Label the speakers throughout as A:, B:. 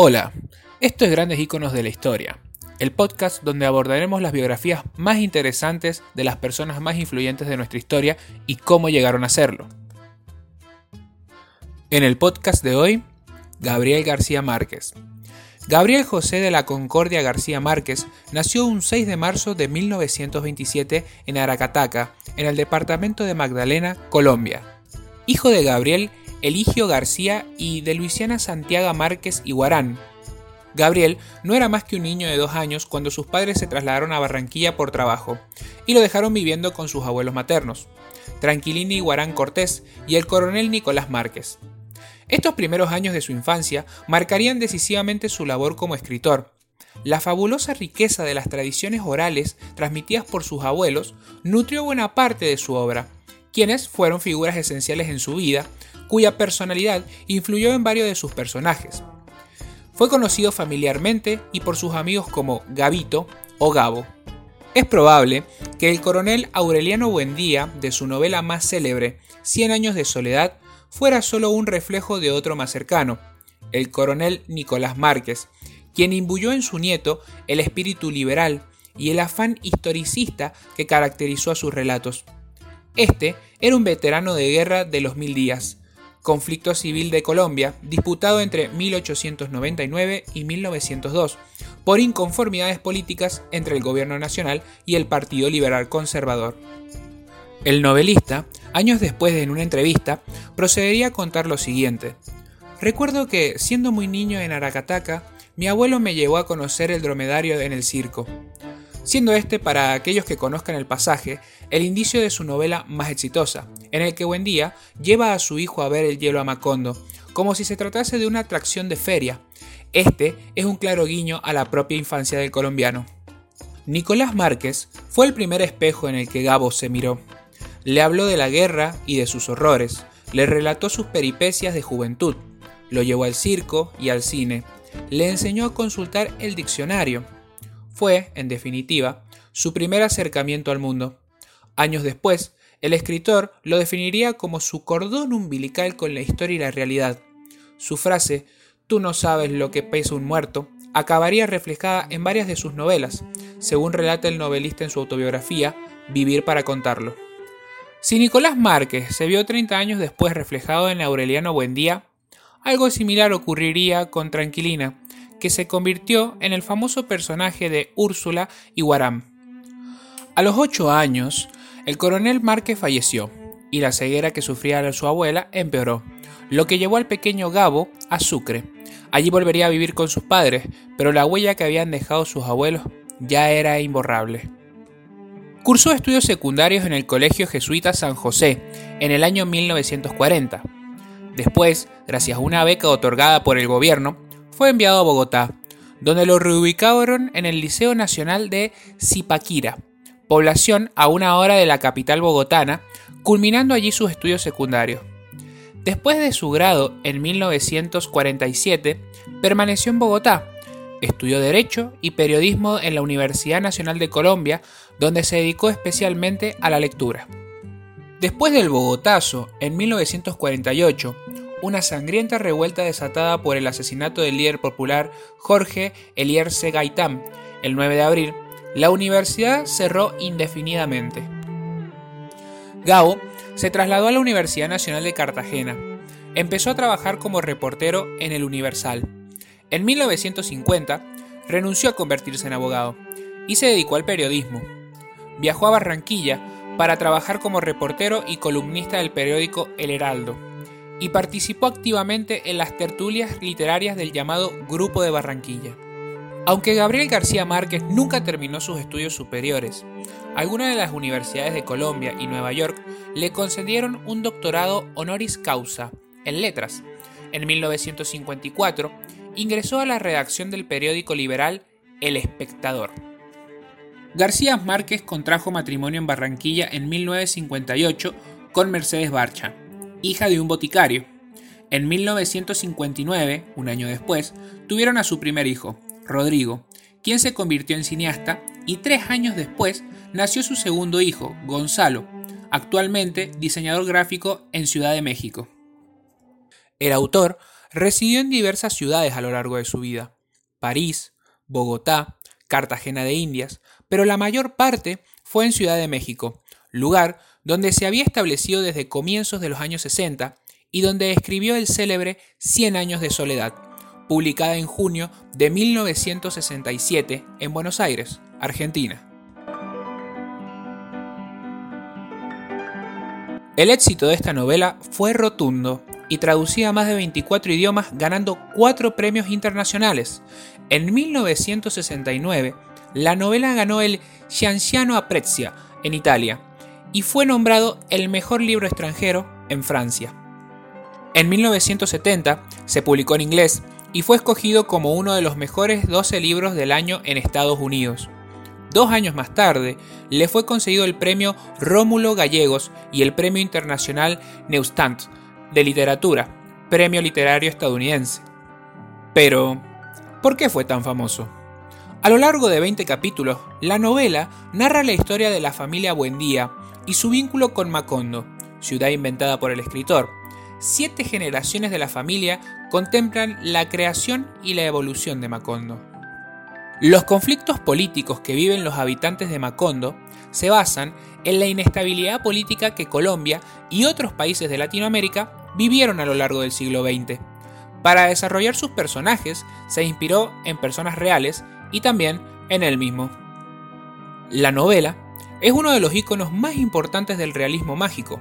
A: Hola, esto es Grandes Iconos de la Historia, el podcast donde abordaremos las biografías más interesantes de las personas más influyentes de nuestra historia y cómo llegaron a serlo. En el podcast de hoy, Gabriel García Márquez. Gabriel José de la Concordia García Márquez nació un 6 de marzo de 1927 en Aracataca, en el departamento de Magdalena, Colombia. Hijo de Gabriel Eligio García y de Luisiana Santiago Márquez y Guarán. Gabriel no era más que un niño de dos años cuando sus padres se trasladaron a Barranquilla por trabajo y lo dejaron viviendo con sus abuelos maternos, Tranquilini Guarán Cortés y el coronel Nicolás Márquez. Estos primeros años de su infancia marcarían decisivamente su labor como escritor. La fabulosa riqueza de las tradiciones orales transmitidas por sus abuelos nutrió buena parte de su obra, quienes fueron figuras esenciales en su vida, cuya personalidad influyó en varios de sus personajes. Fue conocido familiarmente y por sus amigos como Gabito o Gabo. Es probable que el coronel Aureliano Buendía, de su novela más célebre, Cien años de soledad, fuera solo un reflejo de otro más cercano, el coronel Nicolás Márquez, quien imbuyó en su nieto el espíritu liberal y el afán historicista que caracterizó a sus relatos. Este era un veterano de guerra de los mil días, conflicto civil de Colombia, disputado entre 1899 y 1902, por inconformidades políticas entre el gobierno nacional y el Partido Liberal Conservador. El novelista, años después en una entrevista, procedería a contar lo siguiente. Recuerdo que, siendo muy niño en Aracataca, mi abuelo me llevó a conocer el dromedario en el circo siendo este, para aquellos que conozcan el pasaje, el indicio de su novela más exitosa, en el que Buendía lleva a su hijo a ver el hielo a Macondo, como si se tratase de una atracción de feria. Este es un claro guiño a la propia infancia del colombiano. Nicolás Márquez fue el primer espejo en el que Gabo se miró. Le habló de la guerra y de sus horrores, le relató sus peripecias de juventud, lo llevó al circo y al cine, le enseñó a consultar el diccionario, fue, en definitiva, su primer acercamiento al mundo. Años después, el escritor lo definiría como su cordón umbilical con la historia y la realidad. Su frase, tú no sabes lo que pesa un muerto, acabaría reflejada en varias de sus novelas, según relata el novelista en su autobiografía, Vivir para contarlo. Si Nicolás Márquez se vio 30 años después reflejado en Aureliano Buendía, algo similar ocurriría con Tranquilina, que se convirtió en el famoso personaje de Úrsula y Guaram. A los ocho años, el coronel Márquez falleció y la ceguera que sufría su abuela empeoró, lo que llevó al pequeño Gabo a Sucre. Allí volvería a vivir con sus padres, pero la huella que habían dejado sus abuelos ya era imborrable. Cursó estudios secundarios en el Colegio Jesuita San José en el año 1940. Después, gracias a una beca otorgada por el gobierno, fue enviado a Bogotá, donde lo reubicaron en el Liceo Nacional de Zipaquira, población a una hora de la capital bogotana, culminando allí sus estudios secundarios. Después de su grado en 1947, permaneció en Bogotá, estudió Derecho y Periodismo en la Universidad Nacional de Colombia, donde se dedicó especialmente a la lectura. Después del Bogotazo, en 1948, una sangrienta revuelta desatada por el asesinato del líder popular Jorge Elierce Gaitán el 9 de abril, la universidad cerró indefinidamente. Gao se trasladó a la Universidad Nacional de Cartagena. Empezó a trabajar como reportero en el Universal. En 1950 renunció a convertirse en abogado y se dedicó al periodismo. Viajó a Barranquilla para trabajar como reportero y columnista del periódico El Heraldo y participó activamente en las tertulias literarias del llamado Grupo de Barranquilla. Aunque Gabriel García Márquez nunca terminó sus estudios superiores, algunas de las universidades de Colombia y Nueva York le concedieron un doctorado honoris causa en letras. En 1954 ingresó a la redacción del periódico liberal El Espectador. García Márquez contrajo matrimonio en Barranquilla en 1958 con Mercedes Barcha, hija de un boticario. En 1959, un año después, tuvieron a su primer hijo, Rodrigo, quien se convirtió en cineasta, y tres años después nació su segundo hijo, Gonzalo, actualmente diseñador gráfico en Ciudad de México. El autor residió en diversas ciudades a lo largo de su vida. París, Bogotá, Cartagena de Indias, pero la mayor parte fue en Ciudad de México, lugar donde se había establecido desde comienzos de los años 60 y donde escribió el célebre Cien años de soledad, publicada en junio de 1967 en Buenos Aires, Argentina. El éxito de esta novela fue rotundo y traducida a más de 24 idiomas ganando cuatro premios internacionales. En 1969, la novela ganó el Cianciano Apprezia en Italia y fue nombrado el mejor libro extranjero en Francia. En 1970 se publicó en inglés y fue escogido como uno de los mejores 12 libros del año en Estados Unidos. Dos años más tarde, le fue concedido el premio Rómulo Gallegos y el premio internacional Neustadt de literatura, premio literario estadounidense. Pero, ¿por qué fue tan famoso? A lo largo de 20 capítulos, la novela narra la historia de la familia Buendía y su vínculo con Macondo, ciudad inventada por el escritor. Siete generaciones de la familia contemplan la creación y la evolución de Macondo. Los conflictos políticos que viven los habitantes de Macondo se basan en la inestabilidad política que Colombia y otros países de Latinoamérica vivieron a lo largo del siglo XX. Para desarrollar sus personajes se inspiró en personas reales y también en él mismo. La novela es uno de los iconos más importantes del realismo mágico,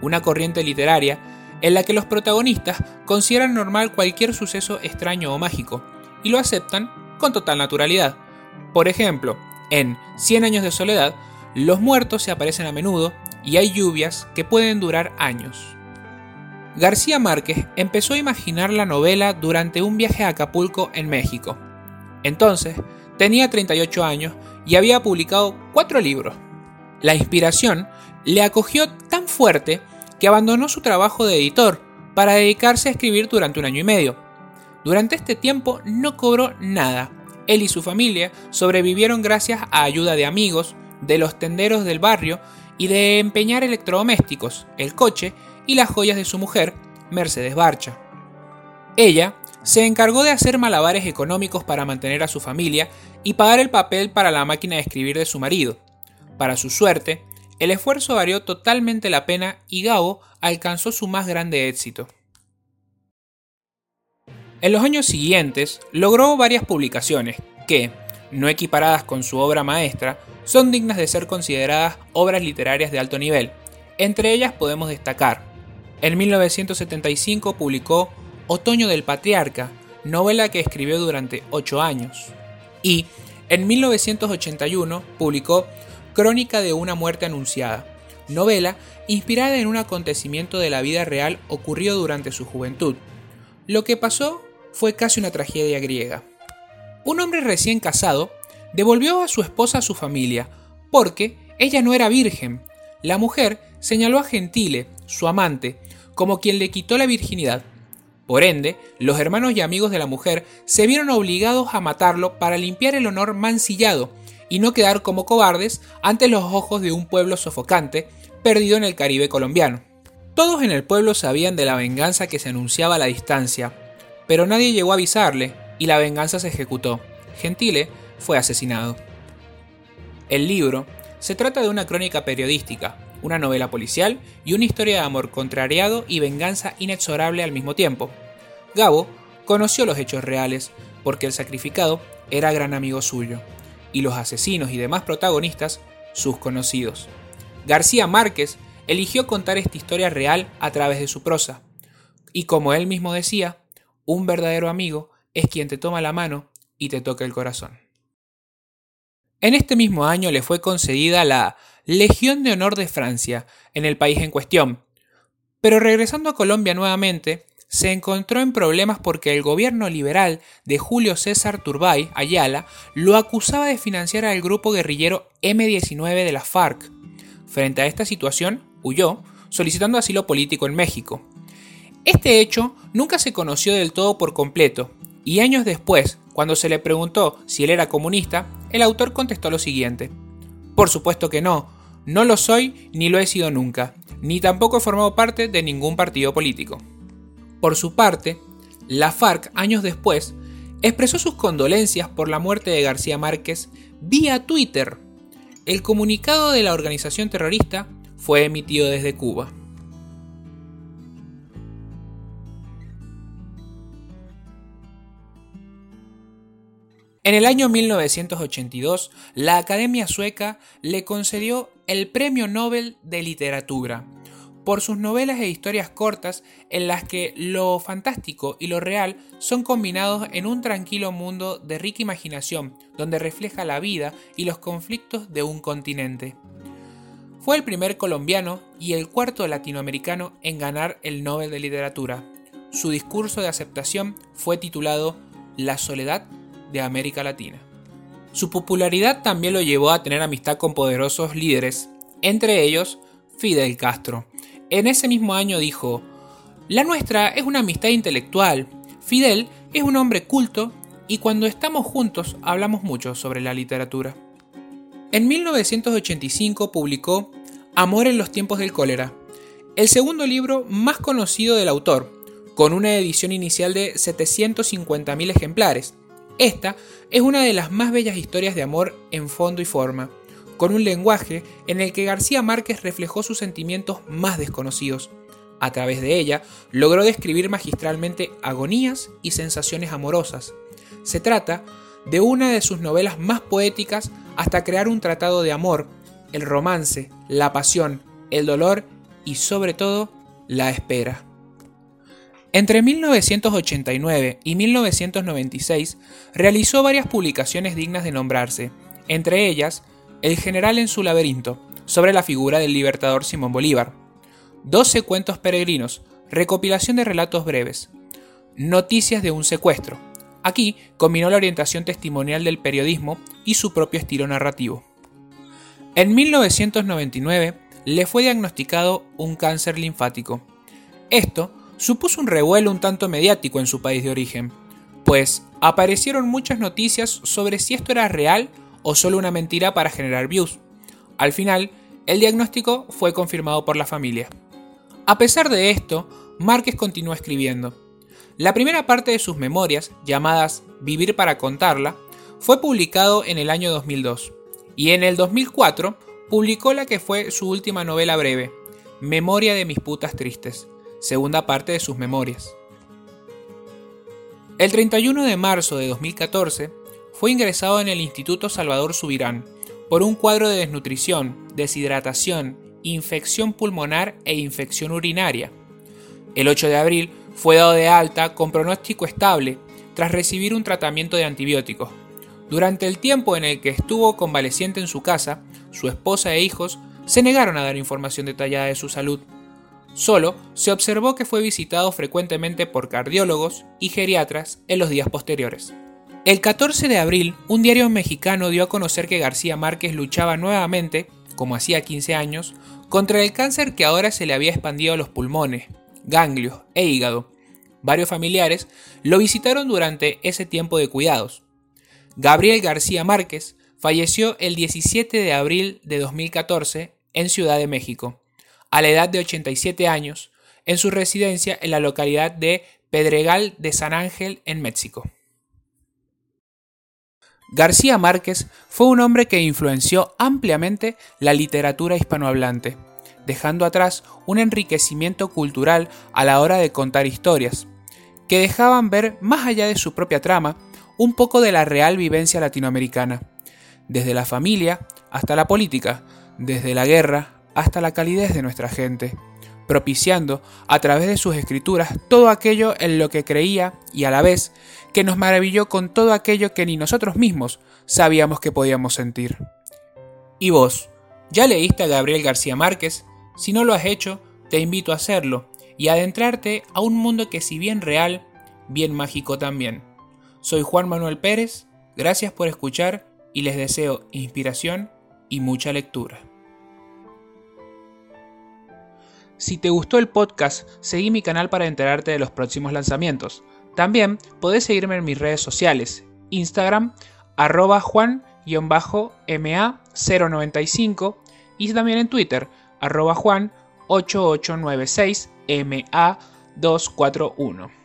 A: una corriente literaria en la que los protagonistas consideran normal cualquier suceso extraño o mágico y lo aceptan con total naturalidad. Por ejemplo, en Cien años de soledad, los muertos se aparecen a menudo y hay lluvias que pueden durar años. García Márquez empezó a imaginar la novela durante un viaje a Acapulco en México. Entonces, tenía 38 años y había publicado cuatro libros. La inspiración le acogió tan fuerte que abandonó su trabajo de editor para dedicarse a escribir durante un año y medio. Durante este tiempo no cobró nada. Él y su familia sobrevivieron gracias a ayuda de amigos, de los tenderos del barrio y de empeñar electrodomésticos, el coche y las joyas de su mujer, Mercedes Barcha. Ella se encargó de hacer malabares económicos para mantener a su familia y pagar el papel para la máquina de escribir de su marido. Para su suerte, el esfuerzo valió totalmente la pena y Gabo alcanzó su más grande éxito. En los años siguientes logró varias publicaciones que, no equiparadas con su obra maestra, son dignas de ser consideradas obras literarias de alto nivel. Entre ellas podemos destacar, en 1975 publicó Otoño del Patriarca, novela que escribió durante ocho años. Y en 1981 publicó Crónica de una muerte anunciada, novela inspirada en un acontecimiento de la vida real ocurrido durante su juventud. Lo que pasó fue casi una tragedia griega. Un hombre recién casado devolvió a su esposa a su familia, porque ella no era virgen. La mujer señaló a Gentile, su amante, como quien le quitó la virginidad. Por ende, los hermanos y amigos de la mujer se vieron obligados a matarlo para limpiar el honor mancillado y no quedar como cobardes ante los ojos de un pueblo sofocante perdido en el Caribe colombiano. Todos en el pueblo sabían de la venganza que se anunciaba a la distancia, pero nadie llegó a avisarle y la venganza se ejecutó. Gentile fue asesinado. El libro se trata de una crónica periodística, una novela policial y una historia de amor contrariado y venganza inexorable al mismo tiempo. Gabo conoció los hechos reales porque el sacrificado era gran amigo suyo y los asesinos y demás protagonistas sus conocidos. García Márquez eligió contar esta historia real a través de su prosa, y como él mismo decía, un verdadero amigo es quien te toma la mano y te toca el corazón. En este mismo año le fue concedida la Legión de Honor de Francia en el país en cuestión, pero regresando a Colombia nuevamente, se encontró en problemas porque el gobierno liberal de Julio César Turbay Ayala lo acusaba de financiar al grupo guerrillero M19 de la FARC. Frente a esta situación, huyó, solicitando asilo político en México. Este hecho nunca se conoció del todo por completo, y años después, cuando se le preguntó si él era comunista, el autor contestó lo siguiente. Por supuesto que no, no lo soy ni lo he sido nunca, ni tampoco he formado parte de ningún partido político. Por su parte, La FARC, años después, expresó sus condolencias por la muerte de García Márquez vía Twitter. El comunicado de la organización terrorista fue emitido desde Cuba. En el año 1982, la Academia Sueca le concedió el Premio Nobel de Literatura por sus novelas e historias cortas en las que lo fantástico y lo real son combinados en un tranquilo mundo de rica imaginación, donde refleja la vida y los conflictos de un continente. Fue el primer colombiano y el cuarto latinoamericano en ganar el Nobel de Literatura. Su discurso de aceptación fue titulado La soledad de América Latina. Su popularidad también lo llevó a tener amistad con poderosos líderes, entre ellos Fidel Castro, en ese mismo año dijo, La nuestra es una amistad intelectual. Fidel es un hombre culto y cuando estamos juntos hablamos mucho sobre la literatura. En 1985 publicó Amor en los tiempos del cólera, el segundo libro más conocido del autor, con una edición inicial de 750.000 ejemplares. Esta es una de las más bellas historias de amor en fondo y forma con un lenguaje en el que García Márquez reflejó sus sentimientos más desconocidos. A través de ella logró describir magistralmente agonías y sensaciones amorosas. Se trata de una de sus novelas más poéticas hasta crear un tratado de amor, el romance, la pasión, el dolor y sobre todo la espera. Entre 1989 y 1996 realizó varias publicaciones dignas de nombrarse, entre ellas el general en su laberinto, sobre la figura del libertador Simón Bolívar. 12 cuentos peregrinos, recopilación de relatos breves. Noticias de un secuestro. Aquí combinó la orientación testimonial del periodismo y su propio estilo narrativo. En 1999 le fue diagnosticado un cáncer linfático. Esto supuso un revuelo un tanto mediático en su país de origen, pues aparecieron muchas noticias sobre si esto era real o solo una mentira para generar views. Al final, el diagnóstico fue confirmado por la familia. A pesar de esto, Márquez continuó escribiendo. La primera parte de sus memorias, llamadas Vivir para contarla, fue publicado en el año 2002, y en el 2004 publicó la que fue su última novela breve, Memoria de mis putas tristes, segunda parte de sus memorias. El 31 de marzo de 2014, fue ingresado en el Instituto Salvador Subirán por un cuadro de desnutrición, deshidratación, infección pulmonar e infección urinaria. El 8 de abril fue dado de alta con pronóstico estable tras recibir un tratamiento de antibióticos. Durante el tiempo en el que estuvo convaleciente en su casa, su esposa e hijos se negaron a dar información detallada de su salud. Solo se observó que fue visitado frecuentemente por cardiólogos y geriatras en los días posteriores. El 14 de abril, un diario mexicano dio a conocer que García Márquez luchaba nuevamente, como hacía 15 años, contra el cáncer que ahora se le había expandido a los pulmones, ganglios e hígado. Varios familiares lo visitaron durante ese tiempo de cuidados. Gabriel García Márquez falleció el 17 de abril de 2014 en Ciudad de México, a la edad de 87 años, en su residencia en la localidad de Pedregal de San Ángel, en México. García Márquez fue un hombre que influenció ampliamente la literatura hispanohablante, dejando atrás un enriquecimiento cultural a la hora de contar historias, que dejaban ver, más allá de su propia trama, un poco de la real vivencia latinoamericana, desde la familia hasta la política, desde la guerra hasta la calidez de nuestra gente, propiciando a través de sus escrituras todo aquello en lo que creía y a la vez que nos maravilló con todo aquello que ni nosotros mismos sabíamos que podíamos sentir. ¿Y vos? ¿Ya leíste a Gabriel García Márquez? Si no lo has hecho, te invito a hacerlo y adentrarte a un mundo que si bien real, bien mágico también. Soy Juan Manuel Pérez, gracias por escuchar y les deseo inspiración y mucha lectura. Si te gustó el podcast, seguí mi canal para enterarte de los próximos lanzamientos. También podés seguirme en mis redes sociales, Instagram, arroba juan-ma095 y también en Twitter, arroba juan8896ma241.